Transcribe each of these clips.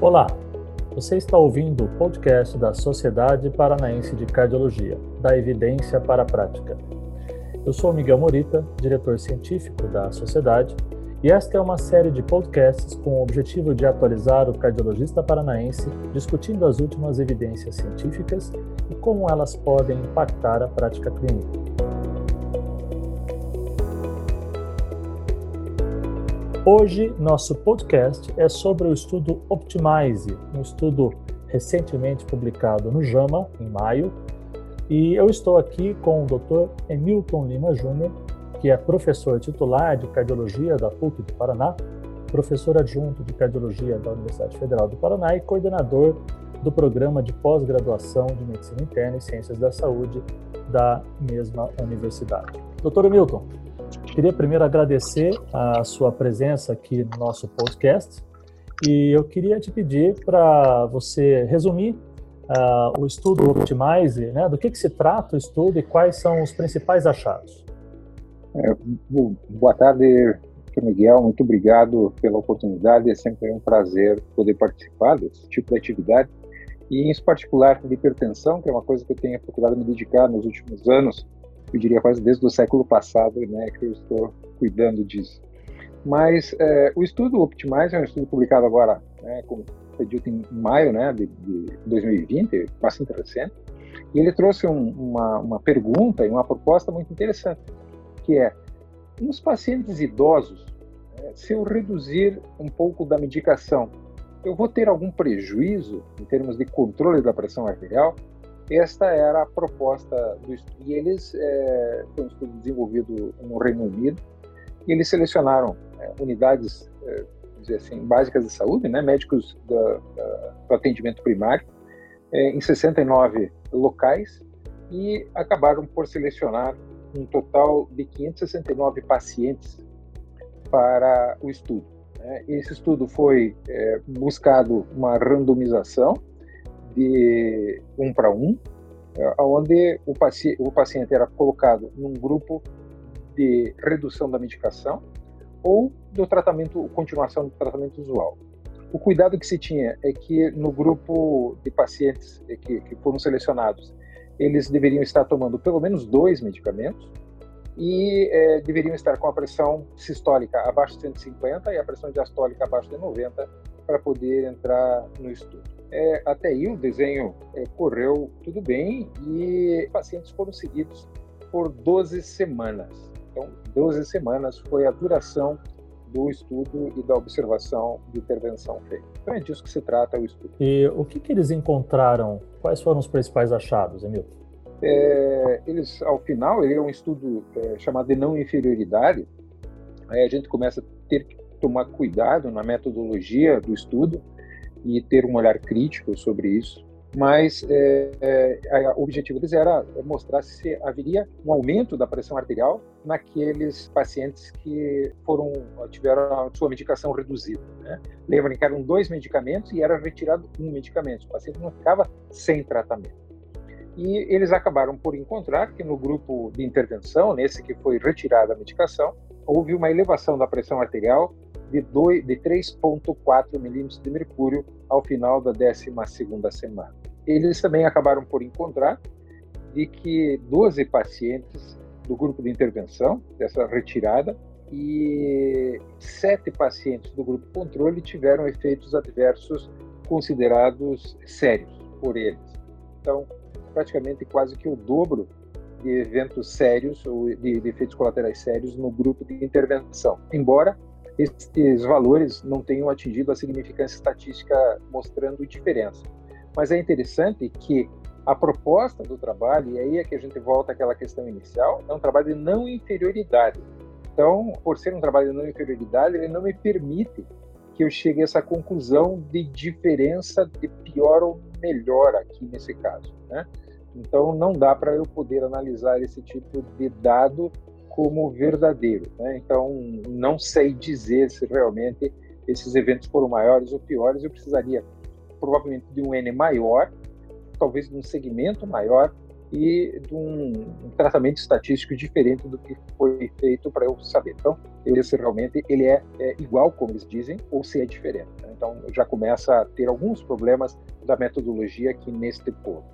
Olá, você está ouvindo o podcast da Sociedade Paranaense de Cardiologia, da Evidência para a Prática. Eu sou Miguel Morita, diretor científico da sociedade, e esta é uma série de podcasts com o objetivo de atualizar o cardiologista paranaense discutindo as últimas evidências científicas e como elas podem impactar a prática clínica. Hoje, nosso podcast é sobre o estudo Optimize, um estudo recentemente publicado no JAMA, em maio, e eu estou aqui com o Dr. Emilton Lima Júnior, que é professor titular de cardiologia da PUC do Paraná, professor adjunto de cardiologia da Universidade Federal do Paraná e coordenador do programa de pós-graduação de medicina interna e ciências da saúde da mesma universidade. Doutor Emilton, Queria primeiro agradecer a sua presença aqui no nosso podcast e eu queria te pedir para você resumir uh, o estudo Optimize, né? do que, que se trata o estudo e quais são os principais achados. É, boa tarde, Miguel, muito obrigado pela oportunidade, é sempre um prazer poder participar desse tipo de atividade e em particular de hipertensão, que é uma coisa que eu tenho procurado me dedicar nos últimos anos, eu diria quase desde o século passado, né, que eu estou cuidando disso. Mas é, o estudo Optimize é um estudo publicado agora, né, como foi dito em maio né, de, de 2020, bastante recente, e ele trouxe um, uma, uma pergunta e uma proposta muito interessante, que é, nos pacientes idosos, é, se eu reduzir um pouco da medicação, eu vou ter algum prejuízo em termos de controle da pressão arterial? Esta era a proposta do estudo. E eles, é, foi um estudo desenvolvido no Reino Unido, e eles selecionaram é, unidades, é, dizer assim, básicas de saúde, né, médicos da, da, do atendimento primário, é, em 69 locais, e acabaram por selecionar um total de 569 pacientes para o estudo. Né. Esse estudo foi é, buscado uma randomização de um para um, é, onde o, paci o paciente era colocado num grupo de redução da medicação ou do tratamento, continuação do tratamento usual. O cuidado que se tinha é que no grupo de pacientes que, que foram selecionados, eles deveriam estar tomando pelo menos dois medicamentos e é, deveriam estar com a pressão sistólica abaixo de 150 e a pressão diastólica abaixo de 90 para poder entrar no estudo. É, até aí o desenho é, correu tudo bem e pacientes foram seguidos por 12 semanas. Então, 12 semanas foi a duração do estudo e da observação de intervenção feita. Então é disso que se trata o estudo. E o que, que eles encontraram? Quais foram os principais achados, Emilton? É, eles, ao final, ele é um estudo é, chamado de não inferioridade. Aí a gente começa a ter que tomar cuidado na metodologia do estudo e ter um olhar crítico sobre isso. Mas é, é, o objetivo deles era mostrar se haveria um aumento da pressão arterial naqueles pacientes que foram tiveram a sua medicação reduzida. Né? Lembrem que eram dois medicamentos e era retirado um medicamento. O paciente não ficava sem tratamento. E eles acabaram por encontrar que no grupo de intervenção, nesse que foi retirada a medicação, houve uma elevação da pressão arterial de, de 3,4 milímetros de mercúrio ao final da 12 semana. Eles também acabaram por encontrar de que 12 pacientes do grupo de intervenção, dessa retirada, e sete pacientes do grupo controle tiveram efeitos adversos considerados sérios por eles. Então, praticamente quase que o dobro de eventos sérios ou de, de efeitos colaterais sérios no grupo de intervenção. Embora esses valores não tenham atingido a significância estatística mostrando diferença. Mas é interessante que a proposta do trabalho, e aí é que a gente volta àquela questão inicial, é um trabalho de não inferioridade. Então, por ser um trabalho de não inferioridade, ele não me permite que eu chegue a essa conclusão de diferença de pior ou melhor aqui nesse caso. Né? Então, não dá para eu poder analisar esse tipo de dado como verdadeiro. Né? Então, não sei dizer se realmente esses eventos foram maiores ou piores. Eu precisaria provavelmente de um N maior, talvez de um segmento maior e de um, tratamento estatístico diferente do que foi feito para eu saber. Então, eu se realmente ele é, é, igual, como eles dizem, ou se é diferente. Né? Então, já começa a ter alguns problemas da metodologia aqui neste ponto.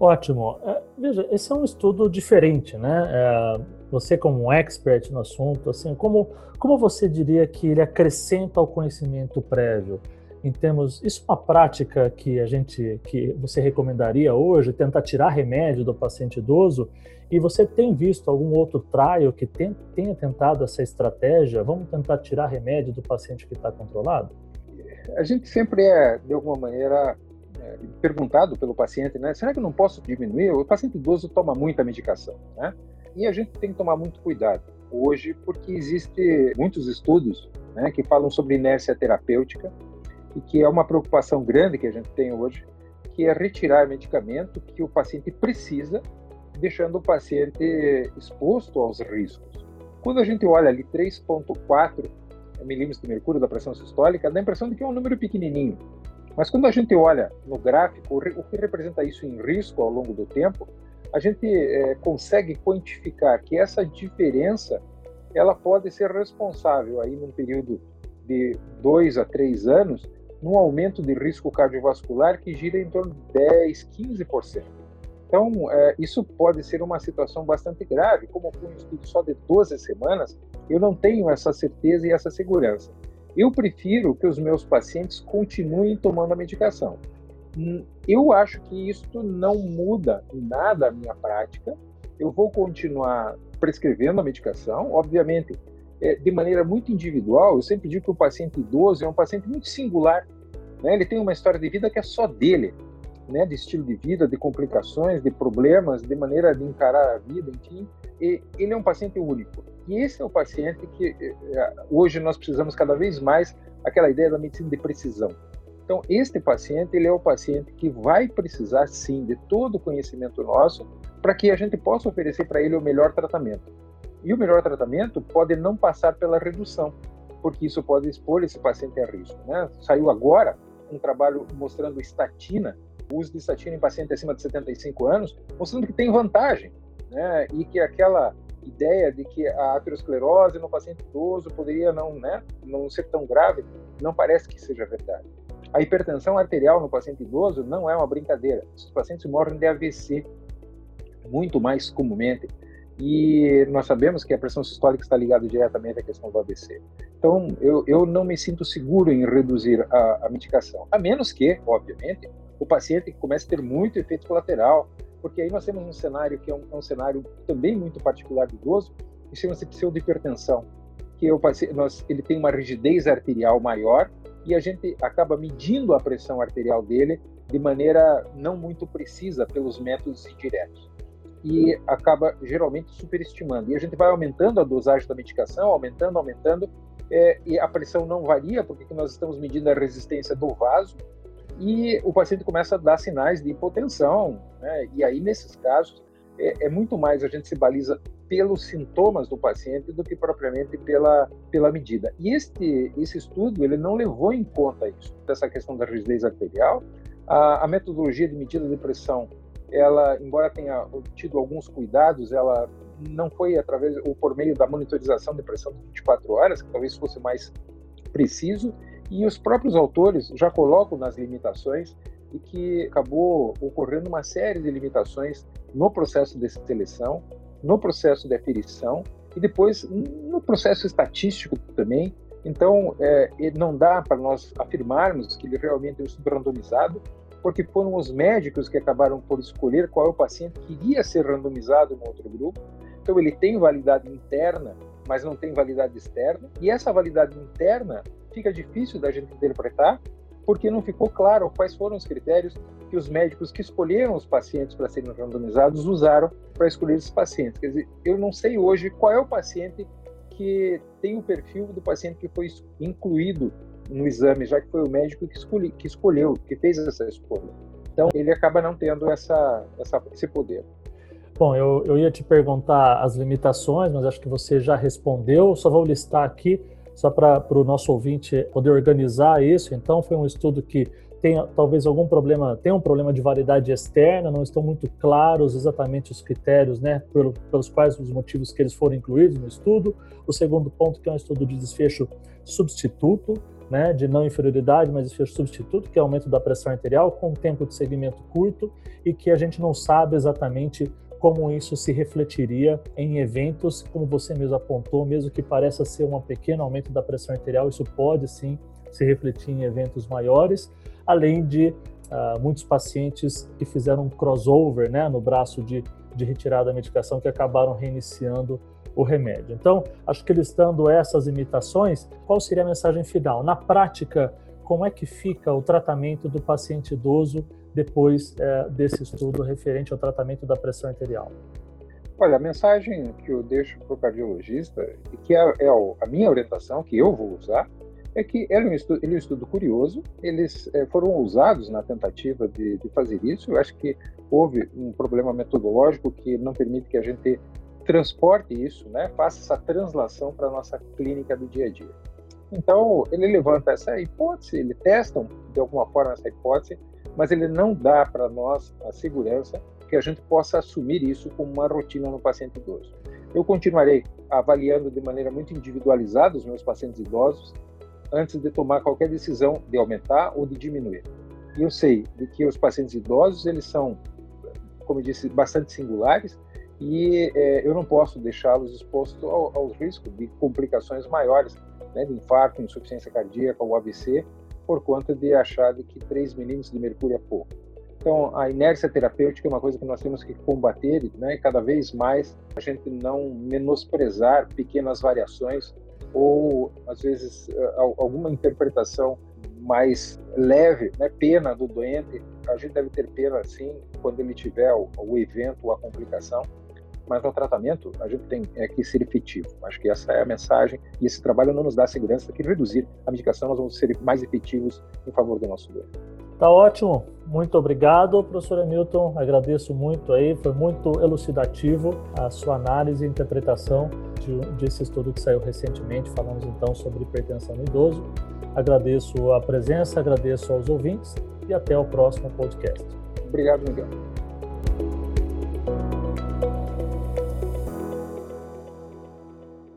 Ótimo. É, veja, esse é um estudo diferente, né? É, você como um expert no assunto, assim, como, como você diria que ele acrescenta ao conhecimento prévio? Em termos, isso é uma prática que a gente, que você recomendaria hoje, tentar tirar remédio do paciente idoso? E você tem visto algum outro trial que tem, tenha tentado essa estratégia? Vamos tentar tirar remédio do paciente que está controlado? A gente sempre é, de alguma maneira, é, perguntado pelo paciente, né? Será que eu não posso diminuir? O paciente idoso toma muita medicação, né? E a gente tem que tomar muito cuidado hoje, porque existe muitos estudos né, que falam sobre inércia terapêutica e que é uma preocupação grande que a gente tem hoje, que é retirar medicamento que o paciente precisa, deixando o paciente exposto aos riscos. Quando a gente olha ali 3,4 milímetros de mercúrio da pressão sistólica, dá a impressão de que é um número pequenininho. Mas quando a gente olha no gráfico, o que representa isso em risco ao longo do tempo, a gente é, consegue quantificar que essa diferença ela pode ser responsável aí num período de dois a três anos num aumento de risco cardiovascular que gira em torno de 10, 15%. Então, é, isso pode ser uma situação bastante grave. Como foi um estudo só de 12 semanas, eu não tenho essa certeza e essa segurança. Eu prefiro que os meus pacientes continuem tomando a medicação. Eu acho que isso não muda em nada a minha prática. Eu vou continuar prescrevendo a medicação, obviamente, é, de maneira muito individual. Eu sempre digo que o paciente idoso é um paciente muito singular. Né? Ele tem uma história de vida que é só dele, né? de estilo de vida, de complicações, de problemas, de maneira de encarar a vida, enfim. E ele é um paciente único. E esse é o paciente que é, é, hoje nós precisamos cada vez mais aquela ideia da medicina de precisão. Então, este paciente, ele é o paciente que vai precisar, sim, de todo o conhecimento nosso para que a gente possa oferecer para ele o melhor tratamento. E o melhor tratamento pode não passar pela redução, porque isso pode expor esse paciente a risco. Né? Saiu agora um trabalho mostrando estatina, o uso de estatina em pacientes acima de 75 anos, mostrando que tem vantagem, né? e que aquela ideia de que a aterosclerose no paciente idoso poderia não, né, não ser tão grave, não parece que seja verdade. A hipertensão arterial no paciente idoso não é uma brincadeira. Os pacientes morrem de AVC muito mais comumente. E nós sabemos que a pressão sistólica está ligada diretamente à questão do AVC. Então, eu, eu não me sinto seguro em reduzir a, a medicação, a menos que, obviamente, o paciente comece a ter muito efeito colateral, porque aí nós temos um cenário que é um, é um cenário também muito particular do idoso, que chama-se pseudohipertensão, que o paciente, nós, ele tem uma rigidez arterial maior e a gente acaba medindo a pressão arterial dele de maneira não muito precisa pelos métodos indiretos. E acaba geralmente superestimando. E a gente vai aumentando a dosagem da medicação, aumentando, aumentando, é, e a pressão não varia, porque nós estamos medindo a resistência do vaso, e o paciente começa a dar sinais de hipotensão. Né? E aí, nesses casos, é, é muito mais a gente se baliza pelos sintomas do paciente do que propriamente pela, pela medida. E este, esse estudo ele não levou em conta isso, dessa questão da rigidez arterial. A, a metodologia de medida de pressão, ela, embora tenha tido alguns cuidados, ela não foi através ou por meio da monitorização de pressão de 24 horas, que talvez fosse mais preciso, e os próprios autores já colocam nas limitações e que acabou ocorrendo uma série de limitações no processo de seleção, no processo de aferição e depois no processo estatístico também. Então, é, não dá para nós afirmarmos que ele realmente é um estudo randomizado, porque foram os médicos que acabaram por escolher qual é o paciente que iria ser randomizado no outro grupo. Então, ele tem validade interna, mas não tem validade externa. E essa validade interna fica difícil da gente interpretar, porque não ficou claro quais foram os critérios que os médicos que escolheram os pacientes para serem randomizados usaram para escolher esses pacientes. Quer dizer, eu não sei hoje qual é o paciente que tem o perfil do paciente que foi incluído no exame, já que foi o médico que, escolhi, que escolheu, que fez essa escolha. Então, ele acaba não tendo essa, essa esse poder. Bom, eu, eu ia te perguntar as limitações, mas acho que você já respondeu. Só vou listar aqui, só para o nosso ouvinte poder organizar isso. Então, foi um estudo que tem talvez algum problema, tem um problema de validade externa, não estão muito claros exatamente os critérios, né, pelo, pelos quais os motivos que eles foram incluídos no estudo. O segundo ponto que é um estudo de desfecho substituto, né, de não inferioridade, mas desfecho substituto, que é aumento da pressão arterial com tempo de segmento curto e que a gente não sabe exatamente como isso se refletiria em eventos, como você mesmo apontou, mesmo que pareça ser um pequeno aumento da pressão arterial, isso pode sim se refletir em eventos maiores, além de uh, muitos pacientes que fizeram um crossover né, no braço de, de retirada da medicação que acabaram reiniciando o remédio. Então, acho que listando essas imitações, qual seria a mensagem final? Na prática, como é que fica o tratamento do paciente idoso depois é, desse estudo referente ao tratamento da pressão arterial? Olha, a mensagem que eu deixo para o cardiologista, e que é, é, a minha orientação, que eu vou usar, é que ele é um estudo, ele é um estudo curioso, eles é, foram ousados na tentativa de, de, fazer isso. Eu acho que houve um problema metodológico que não permite que a gente transporte isso, né, faça essa translação para a nossa clínica do dia a dia. Então, ele levanta essa hipótese, ele testa de alguma forma essa hipótese, mas ele não dá para nós a segurança que a gente possa assumir isso como uma rotina no paciente idoso. Eu continuarei avaliando de maneira muito individualizada os meus pacientes idosos antes de tomar qualquer decisão de aumentar ou de diminuir. E eu sei de que os pacientes idosos eles são, como eu disse, bastante singulares e é, eu não posso deixá-los expostos ao, aos riscos de complicações maiores, né, de infarto, insuficiência cardíaca ou AVC, por conta de achar que 3 milímetros de mercúrio é pouco. Então, a inércia terapêutica é uma coisa que nós temos que combater, né? E cada vez mais a gente não menosprezar pequenas variações ou, às vezes, alguma interpretação mais leve, né? Pena do doente. A gente deve ter pena, sim, quando ele tiver o, o evento a complicação, mas no tratamento a gente tem é, que ser efetivo. Acho que essa é a mensagem e esse trabalho não nos dá segurança que reduzir a medicação nós vamos ser mais efetivos em favor do nosso doente. Tá ótimo, muito obrigado, professor Hamilton. Agradeço muito aí, foi muito elucidativo a sua análise e interpretação de, desse estudo que saiu recentemente. Falamos então sobre hipertensão no idoso. Agradeço a presença, agradeço aos ouvintes e até o próximo podcast. Obrigado, Miguel.